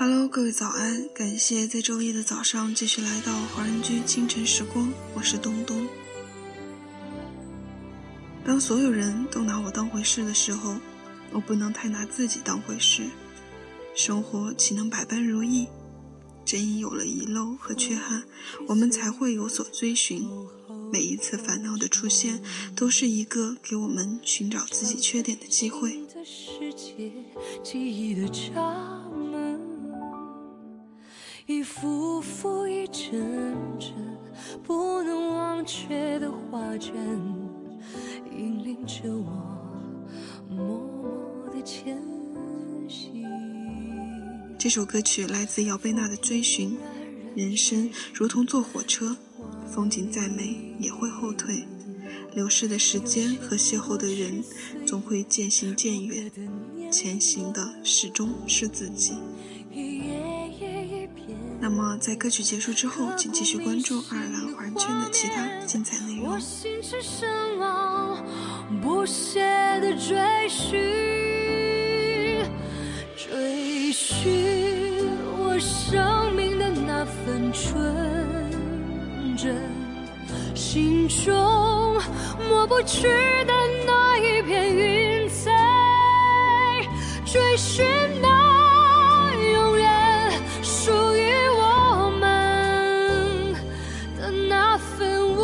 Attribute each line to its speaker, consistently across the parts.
Speaker 1: Hello，各位早安！感谢在周一的早上继续来到华人居清晨时光，我是东东。当所有人都拿我当回事的时候，我不能太拿自己当回事。生活岂能百般如意？正因有了遗漏和缺憾，我们才会有所追寻。每一次烦恼的出现，都是一个给我们寻找自己缺点的机会。一幅幅一帧帧不能忘却的画卷，引领着我默默的前行。这首歌曲来自姚贝娜的《追寻》。人生如同坐火车，风景再美也会后退。流逝的时间和邂逅的人，总会渐行渐远。前行的始终是自己。那么，在歌曲结束之后，请继续关注爱尔兰华人圈的其他精彩内容。我心是神往不懈的追寻，追寻我生命的那份纯真，心中抹不去的那一片云那份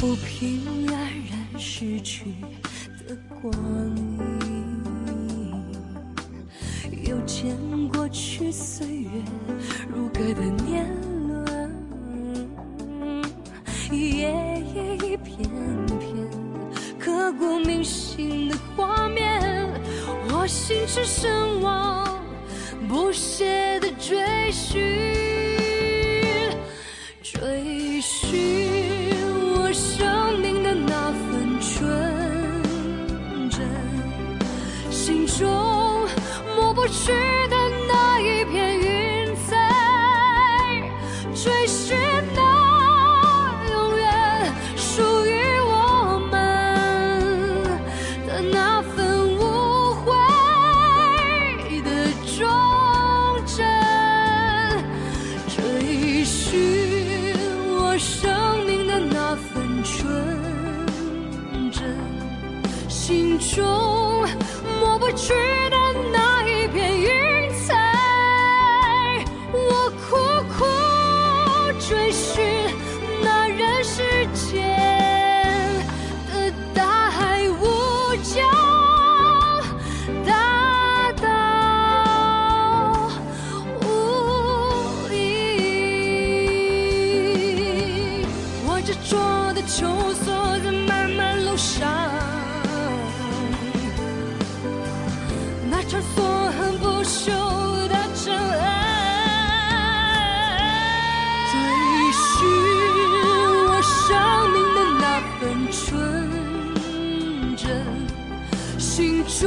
Speaker 1: 抚平黯然逝去的光阴，又见过去岁月如歌的年轮，一页页一片片刻骨铭心的画面，我心驰神往，不懈的追寻。追去的那一片云彩，追寻那永远属于我们的那份无悔的忠贞，追寻我生命的那份纯真，心中抹不去的。心中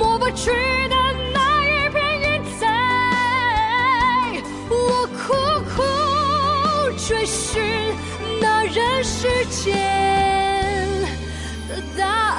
Speaker 1: 抹不去的那一片云彩，我苦苦追寻那人世间的大爱。